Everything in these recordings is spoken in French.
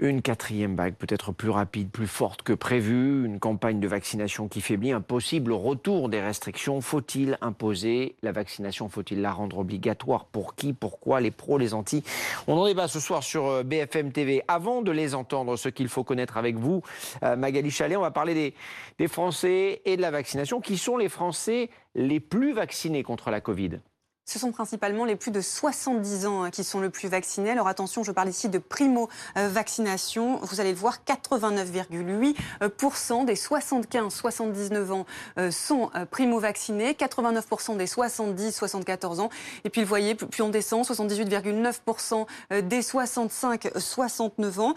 Une quatrième vague peut-être plus rapide, plus forte que prévu, une campagne de vaccination qui faiblit, un possible retour des restrictions. Faut-il imposer la vaccination? Faut-il la rendre obligatoire? Pour qui? Pourquoi? Les pros, les anti? On en débat ce soir sur euh, BFM TV. Avant de les entendre, ce qu'il faut connaître avec vous, euh, Magali Chalet, on va parler des, des Français et de la vaccination. Qui sont les Français les plus vaccinés contre la Covid ce sont principalement les plus de 70 ans hein, qui sont le plus vaccinés. Alors attention, je parle ici de primo-vaccination. Vous allez le voir, 89,8% des 75-79 ans euh, sont euh, primo-vaccinés, 89% des 70-74 ans. Et puis, vous voyez, plus on descend, 78,9% euh, des 65-69 ans.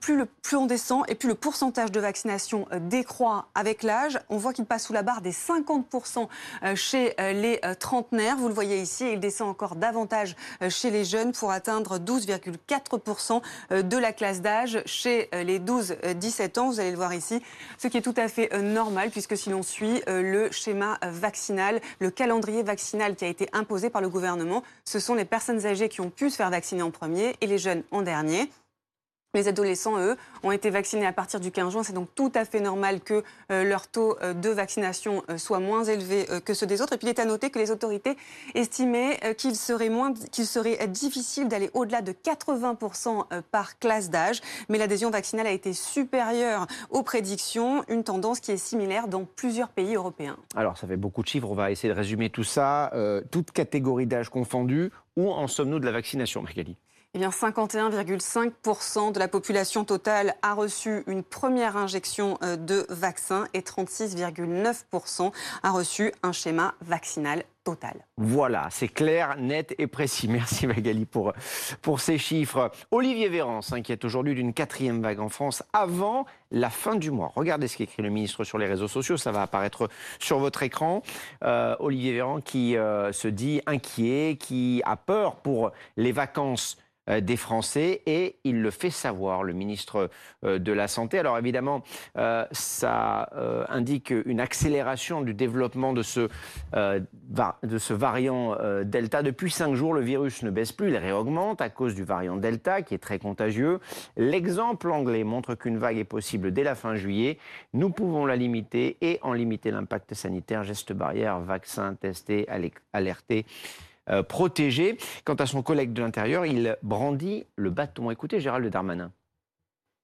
plus, on descend et plus le pourcentage de vaccination décroît avec l'âge. On voit qu'il passe sous la barre des 50% chez les trentenaires. Voyez ici, il descend encore davantage euh, chez les jeunes pour atteindre 12,4% euh, de la classe d'âge chez euh, les 12-17 ans. Vous allez le voir ici, ce qui est tout à fait normal puisque si l'on suit le schéma vaccinal, le calendrier vaccinal qui a été imposé par le gouvernement, ce sont les personnes âgées qui ont pu se faire vacciner en premier et les jeunes en dernier. Les adolescents, eux, ont été vaccinés à partir du 15 juin. C'est donc tout à fait normal que euh, leur taux euh, de vaccination euh, soit moins élevé que ceux des autres. Et puis il est à noter que les autorités estimaient qu'il serait, difficile d'aller au-delà de 80% par classe d'âge. Mais l'adhésion vaccinale a été supérieure aux prédictions, une tendance qui est similaire dans plusieurs pays européens. Alors ça fait beaucoup de chiffres, on va essayer de résumer tout ça. toute catégorie d'âge confondue, où en sommes-nous de la vaccination, Magali? Eh bien, 51,5% de la population totale a reçu une première injection euh, de vaccin et 36,9% a reçu un schéma vaccinal total. Voilà, c'est clair, net et précis. Merci Magali pour, pour ces chiffres. Olivier Véran s'inquiète aujourd'hui d'une quatrième vague en France avant la fin du mois. Regardez ce qu'écrit le ministre sur les réseaux sociaux, ça va apparaître sur votre écran. Euh, Olivier Véran qui euh, se dit inquiet, qui a peur pour les vacances des Français et il le fait savoir, le ministre euh, de la Santé. Alors évidemment, euh, ça indique une accélération du développement de ce, de ce variant Delta. Depuis cinq jours, le virus ne baisse plus, il réaugmente à cause du variant Delta qui est très contagieux. L'exemple anglais montre qu'une vague est possible dès la fin juillet. Nous pouvons la limiter et en limiter l'impact sanitaire, gestes barrières, vaccins testés, alertés. Euh, protégé. Quant à son collègue de l'Intérieur, il brandit le bâton. Écoutez Gérald Darmanin.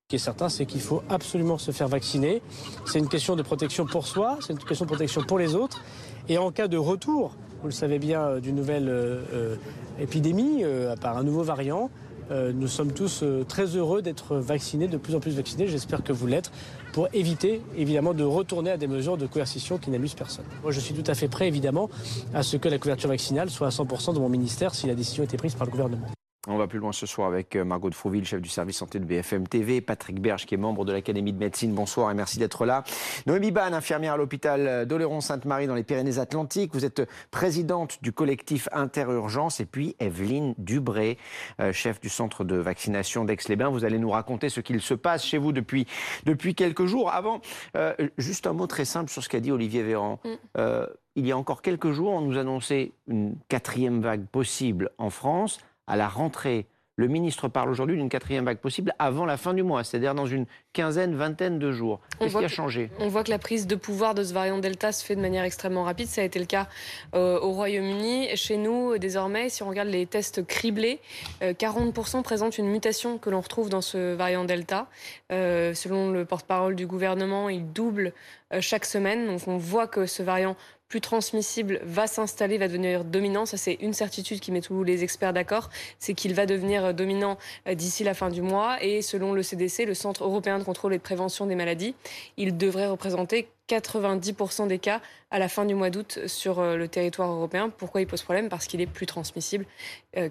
Ce qui est certain, c'est qu'il faut absolument se faire vacciner. C'est une question de protection pour soi, c'est une question de protection pour les autres. Et en cas de retour, vous le savez bien, euh, d'une nouvelle euh, épidémie, par un nouveau variant, euh, nous sommes tous euh, très heureux d'être vaccinés, de plus en plus vaccinés. J'espère que vous l'êtes, pour éviter évidemment de retourner à des mesures de coercition qui n'amusent personne. Moi, je suis tout à fait prêt évidemment à ce que la couverture vaccinale soit à 100% de mon ministère si la décision était prise par le gouvernement. On va plus loin ce soir avec euh, Margot de Frouville, chef du service santé de BFM TV, Patrick Berge, qui est membre de l'Académie de médecine. Bonsoir et merci d'être là. Noémie Ban, infirmière à l'hôpital d'Oléron-Sainte-Marie dans les Pyrénées-Atlantiques. Vous êtes présidente du collectif Interurgence. Et puis Evelyne Dubré, euh, chef du centre de vaccination d'Aix-les-Bains. Vous allez nous raconter ce qu'il se passe chez vous depuis, depuis quelques jours. Avant, euh, juste un mot très simple sur ce qu'a dit Olivier Véran. Mm. il y a encore quelques jours, on nous annonçait une quatrième vague possible en France à la rentrée. Le ministre parle aujourd'hui d'une quatrième vague possible avant la fin du mois, c'est-à-dire dans une quinzaine, vingtaine de jours. Qu'est-ce qui a changé? On voit que la prise de pouvoir de ce variant Delta se fait de manière extrêmement rapide. Ça a été le cas euh, au Royaume-Uni. Chez nous, désormais, si on regarde les tests criblés, 40% euh, présentent une mutation que l'on retrouve dans ce variant Delta. Euh, selon le porte-parole du gouvernement, il double chaque semaine. Donc on voit que ce variant plus transmissible va s'installer, va devenir dominant. Ça, c'est une certitude qui met tous les experts d'accord. C'est qu'il va devenir dominant euh, d'ici la fin du mois. Et selon le CDC, le Centre européen de contrôle et de prévention des maladies, il devrait représenter 90% des cas à la fin du mois d'août sur euh, le territoire européen. Pourquoi il pose problème? Parce qu'il est plus transmissible.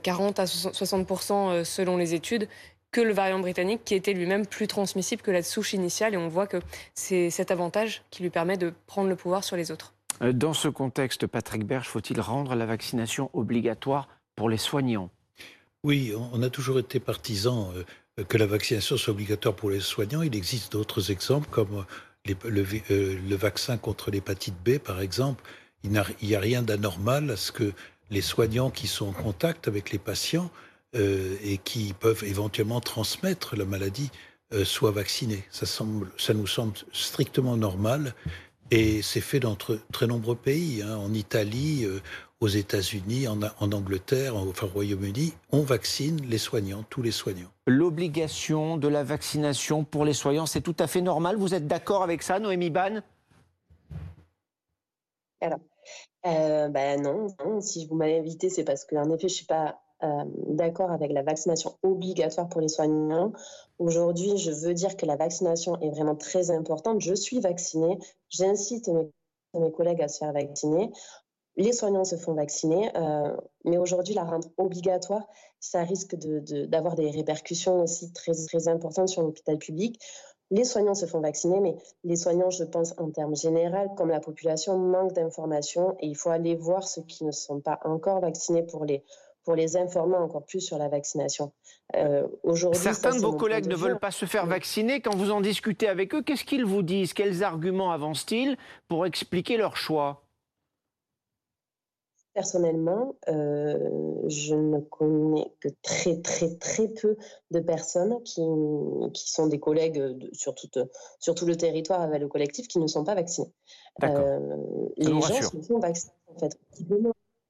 40 euh, à 60% selon les études que le variant britannique qui était lui-même plus transmissible que la souche initiale. Et on voit que c'est cet avantage qui lui permet de prendre le pouvoir sur les autres. Euh, dans ce contexte, Patrick Berge, faut-il rendre la vaccination obligatoire pour les soignants? Oui, on a toujours été partisan euh, que la vaccination soit obligatoire pour les soignants. Il existe d'autres exemples comme euh, le, vaccin contre l'hépatite B, par exemple. Il n'y a, rien d'anormal à ce que les soignants qui sont en contact avec les patients et qui peuvent éventuellement transmettre la maladie soient vaccinés. Ça nous semble strictement normal. Et c'est fait dans très nombreux pays. Hein. En Italie, aux États-Unis, en, Angleterre, enfin au Royaume-Uni, on vaccine les soignants, tous les soignants. L'obligation de la vaccination pour les soignants, c'est tout à fait normal. Vous êtes d'accord avec ça, Noémie Ban? Alors, euh, ben non, si vous m'avez invité, c'est parce qu'en effet, je ne suis pas euh, d'accord avec la vaccination obligatoire pour les soignants. Aujourd'hui, je veux dire que la vaccination est vraiment très importante. Je suis vaccinée, j'incite mes collègues à se faire vacciner les soignants se font vacciner, euh, mais aujourd'hui, la rendre obligatoire, ça risque d'avoir des répercussions aussi très, très importantes sur l'hôpital public. Les soignants se font vacciner, mais les soignants, je pense, en termes généraux, comme la population, manquent d'informations et il faut aller voir ceux qui ne sont pas encore vaccinés pour les, pour les informer encore plus sur la vaccination. Euh, aujourd'hui, Certains de vos collègues ne veulent pas se faire vacciner. Quand vous en discutez avec eux, qu'est-ce qu'ils vous disent? Quels arguments avancent-ils pour expliquer leur choix? Personnellement, euh, je ne connais que très très très peu de personnes qui, qui sont des collègues sur, tout, sur tout le territoire avec le collectif qui ne sont pas vaccinés. Euh, les gens se font vacciner en fait.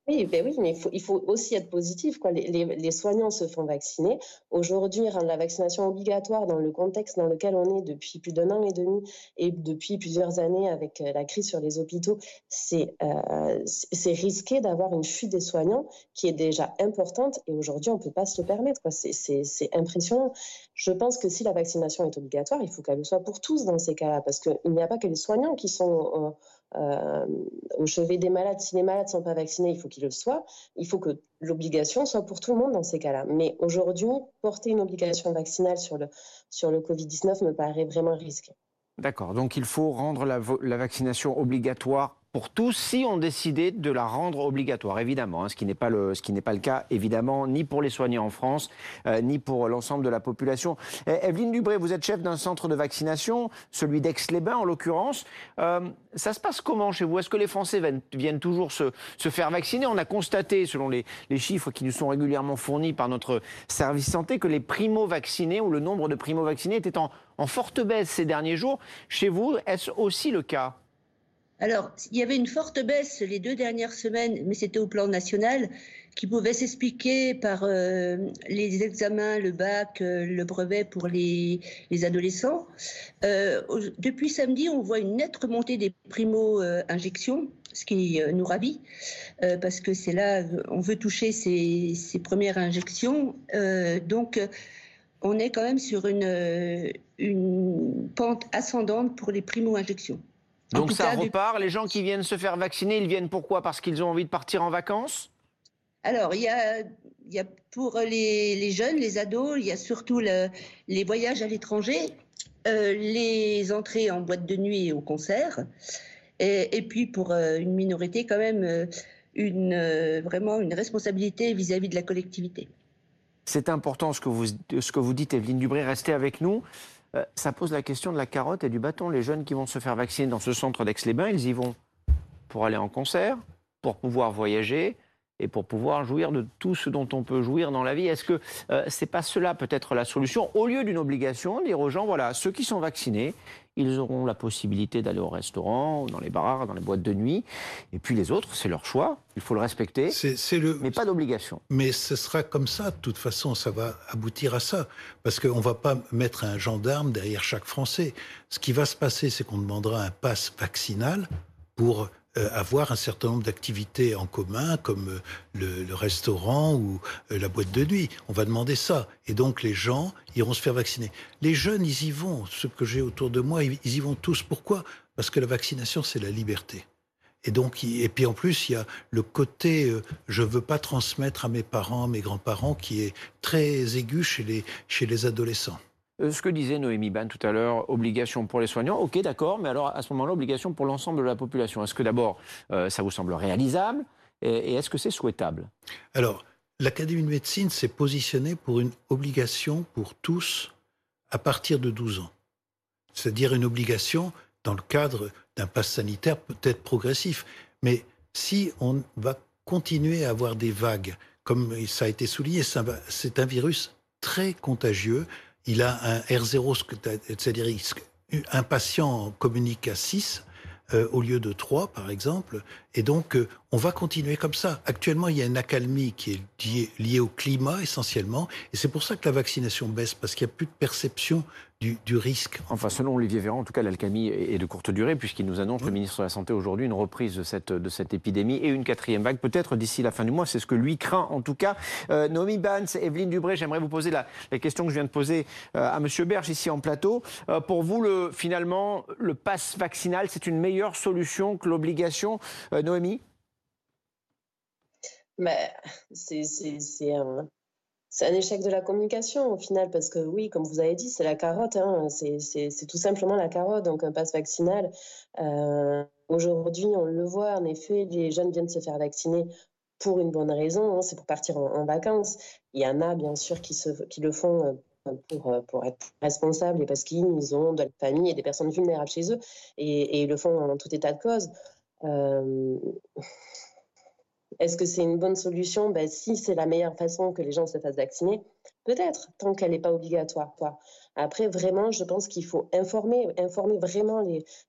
Oui, ben oui, mais il faut, aussi être positif. Quoi. Les, les, soignants se font vacciner. Aujourd'hui, rendre la vaccination obligatoire dans le contexte dans lequel on est depuis plus d'un an et demi et depuis plusieurs années avec euh, la crise sur les hôpitaux, c'est euh, risqué d'avoir une fuite des soignants qui est déjà importante et aujourd'hui, on ne peut pas se le permettre. C'est impressionnant. Je pense que si la vaccination est obligatoire, il faut qu'elle le soit pour tous dans ces cas-là parce qu'il n'y a pas que les soignants qui sont... Euh, euh, au chevet des malades. Si les malades ne sont pas vaccinés, il faut qu'ils le soient. Il faut que l'obligation soit pour tout le monde dans ces cas-là. Mais aujourd'hui, porter une obligation vaccinale sur le, sur le Covid-19 me paraît vraiment risqué. D'accord. Donc il faut rendre la, la vaccination obligatoire pour tous si on décidait de la rendre obligatoire, évidemment, hein, ce qui n'est pas le ce qui n'est pas le cas, évidemment, ni pour les soignants en France, euh, ni pour l'ensemble de la population. Eh, Evelyne Dubré, vous êtes chef d'un centre de vaccination, celui d'Aix-les-Bains en l'occurrence. Euh, ça se passe comment chez vous? Est-ce que les Français viennent, toujours se, se, faire vacciner? On a constaté, selon les, les, chiffres qui nous sont régulièrement fournis par notre service santé, que les primo-vaccinés ou le nombre de primo-vaccinés était en, en forte baisse ces derniers jours. Chez vous, est-ce aussi le cas? Alors, il y avait une forte baisse les deux dernières semaines, mais c'était au plan national, qui pouvait s'expliquer par euh, les examens, le bac, euh, le brevet pour les, adolescents. Euh, depuis samedi, on voit une nette remontée des primo-injections, ce qui nous ravit, parce que c'est là, on veut toucher ces, premières injections. donc, on est quand même sur une pente ascendante pour les primo-injections. Donc ça repart. Les gens qui viennent se faire vacciner, ils viennent pourquoi? Parce qu'ils ont envie de partir en vacances? Alors, il y a, y a pour les, jeunes, les ados, il y a surtout les voyages à l'étranger, euh, les entrées en boîte de nuit et au concert, et, puis pour euh, une minorité quand même, euh, une, vraiment une responsabilité vis-à-vis de la collectivité. C'est important ce que, vous, ce que vous dites, Evelyne Dubré, restez avec nous. Euh, ça pose la question de la carotte et du bâton. Les jeunes qui vont se faire vacciner dans ce centre d'Aix-les-Bains, ils y vont pour aller en concert, pour pouvoir voyager et pour pouvoir jouir de tout ce dont on peut jouir dans la vie. Est-ce que euh, c'est pas cela peut-être la solution Au lieu d'une obligation, dire aux gens, voilà, ceux qui sont vaccinés, ils auront la possibilité d'aller au restaurant, dans les bars, dans les boîtes de nuit. Et puis les autres, c'est leur choix. Il faut le respecter. Le... Mais pas d'obligation. Mais ce sera comme ça. De toute façon, ça va aboutir à ça. Parce qu'on ne va pas mettre un gendarme derrière chaque Français. Ce qui va se passer, c'est qu'on demandera un pass vaccinal pour avoir un certain nombre d'activités en commun, comme euh, le, restaurant ou euh, la boîte de nuit. On va demander ça. Et donc les gens iront se faire vacciner. Les jeunes, ils y vont. Ceux que j'ai autour de moi, ils, y vont tous. Pourquoi? Parce que la vaccination, c'est la liberté. Et donc, et puis en plus, il y a le côté je veux pas transmettre à mes parents, mes grands-parents, qui est très aigu chez les, chez les adolescents. Euh, ce que disait Noémie Ban tout à l'heure, obligation pour les soignants, ok d'accord, mais alors à ce moment-là, obligation pour l'ensemble de la population. Est-ce que d'abord, euh, ça vous semble réalisable et, est-ce que c'est souhaitable? Alors, l'Académie de médecine s'est positionnée pour une obligation pour tous à partir de 12 ans. C'est-à-dire une obligation dans le cadre d'un pass sanitaire peut-être progressif. Mais si on va continuer à avoir des vagues comme ça a été souligné, c'est un virus très contagieux. Il a un R0, c'est-à-dire un patient communique à 6 euh, au lieu de 3, par exemple. Et donc, euh, on va continuer comme ça. Actuellement, il y a une accalmie qui est liée, au climat essentiellement. Et c'est pour ça que la vaccination baisse, parce qu'il n'y a plus de perception du, risque. Enfin, selon Olivier Véran, en tout cas, l'alcalmie est de courte durée, puisqu'il nous annonce, le ministre de la Santé aujourd'hui, une reprise de cette, de cette épidémie et une quatrième vague, peut-être d'ici la fin du mois. C'est ce que lui craint, en tout cas. Euh, Noémie Bans, Evelyne Dubré, j'aimerais vous poser la, question que je viens de poser euh, à M. Berge ici en plateau. Euh, pour vous, le, finalement, le pass vaccinal, c'est une meilleure solution que l'obligation, Noémie mais c'est un, c'est un échec de la communication au final, parce que oui, comme vous avez dit, c'est la carotte, hein, c'est tout simplement la carotte, donc un passe vaccinal. Euh, aujourd'hui, on le voit, en effet, les jeunes viennent se faire vacciner pour une bonne raison, hein, c'est pour partir en, vacances. Il y en a bien sûr qui, le font euh, pour, euh, pour être responsables et parce qu'ils ont de la famille et des personnes vulnérables chez eux et, ils le font en tout état de cause. Est-ce que c'est une bonne solution? Ben, Si c'est la meilleure façon que les gens se fassent vacciner, peut-être, tant qu'elle n'est pas obligatoire. Quoi. Après, vraiment, je pense qu'il faut informer, informer vraiment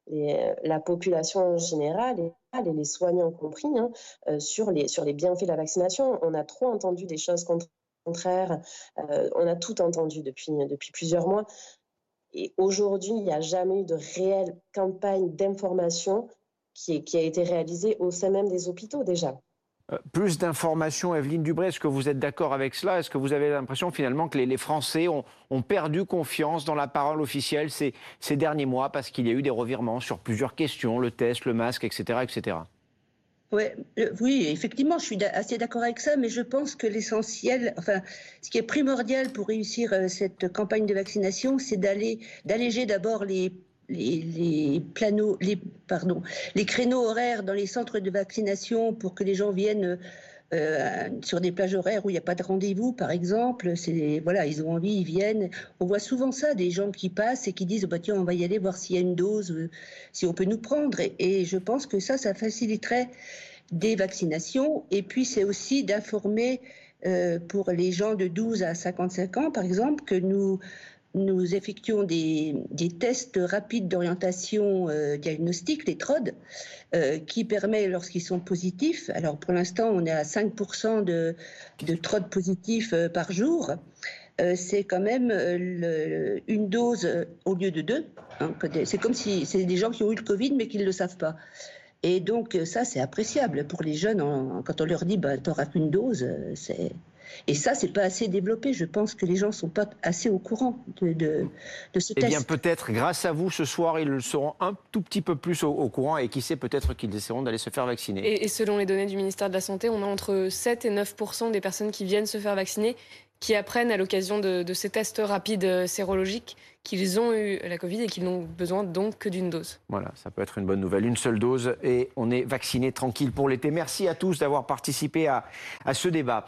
la population en général, et, les soignants compris, hein, euh, sur, les, bienfaits de la vaccination. On a trop entendu des choses contraires, euh, on a tout entendu depuis, depuis plusieurs mois. Et aujourd'hui, il n'y a jamais eu de réelle campagne d'information qui, qui a été réalisée au sein même des hôpitaux déjà. Euh, plus d'informations, Evelyne Dubré, est-ce que vous êtes d'accord avec cela? Est-ce que vous avez l'impression finalement que les, Français ont, perdu confiance dans la parole officielle ces, derniers mois parce qu'il y a eu des revirements sur plusieurs questions, le test, le masque, etc. etc. Ouais, oui, effectivement, je suis assez d'accord avec ça, mais je pense que l'essentiel, enfin, ce qui est primordial pour réussir euh, cette campagne de vaccination, c'est d'alléger d'abord les les, les, pardon, les créneaux horaires dans les centres de vaccination pour que les gens viennent euh, sur des plages horaires où il n'y a pas de rendez-vous, par exemple. Voilà, ils ont envie, ils viennent. On voit souvent ça, des gens qui passent et qui disent bah tiens, on va y aller voir s'il y a une dose, euh, si on peut nous prendre. Et, je pense que ça, ça faciliterait des vaccinations. Et puis c'est aussi d'informer euh, pour les gens de 12 à 55 ans, par exemple, que nous nous effectuons des, tests rapides d'orientation euh, diagnostique, les TROD, euh, qui permet, lorsqu'ils sont positifs, alors pour l'instant on est à 5% de, de TROD positifs euh, par jour, c'est quand même une dose au lieu de deux. Hein, c'est comme si c'est des gens qui ont eu le Covid mais qui ne le savent pas. Et donc ça, c'est appréciable pour les jeunes. quand on leur dit, bah, tu n'auras qu'une dose, c'est et ça, c'est pas assez développé. Je pense que les gens sont pas assez au courant de, de, ce test. Eh bien, peut-être, grâce à vous, ce soir, ils le seront un tout petit peu plus au, courant et qui sait, peut-être qu'ils essaieront d'aller se faire vacciner. Et, selon les données du ministère de la Santé, on a entre 7 et 9 des personnes qui viennent se faire vacciner qui apprennent à l'occasion de, de, ces tests rapides euh, sérologiques qu'ils ont eu la Covid et qu'ils n'ont besoin donc que d'une dose. Voilà, ça peut être une bonne nouvelle. Une seule dose et on est vacciné tranquille pour l'été. Merci à tous d'avoir participé à, à ce débat.